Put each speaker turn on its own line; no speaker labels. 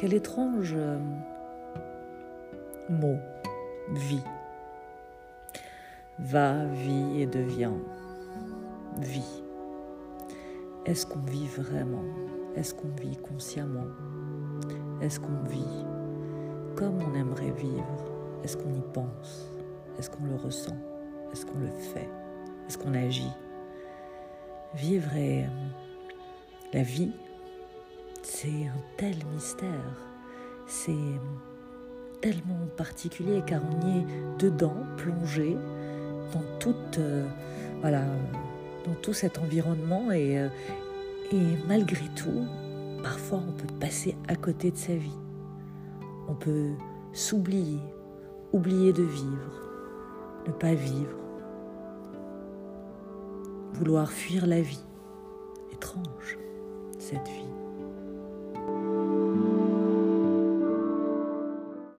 Quel étrange euh, mot, vie. Va, vie et devient vie. Est-ce qu'on vit vraiment? Est-ce qu'on vit consciemment? Est-ce qu'on vit comme on aimerait vivre? Est-ce qu'on y pense? Est-ce qu'on le ressent? Est-ce qu'on le fait? Est-ce qu'on agit? Vivre et la vie, c'est un tel mystère. C'est tellement particulier car on y est dedans, plongé dans euh, tout cet environnement euh, et malgré tout, parfois on peut passer à côté de sa vie. On peut s'oublier, oublier de vivre, ne pas vivre, vouloir fuir la vie. Étrange, cette vie.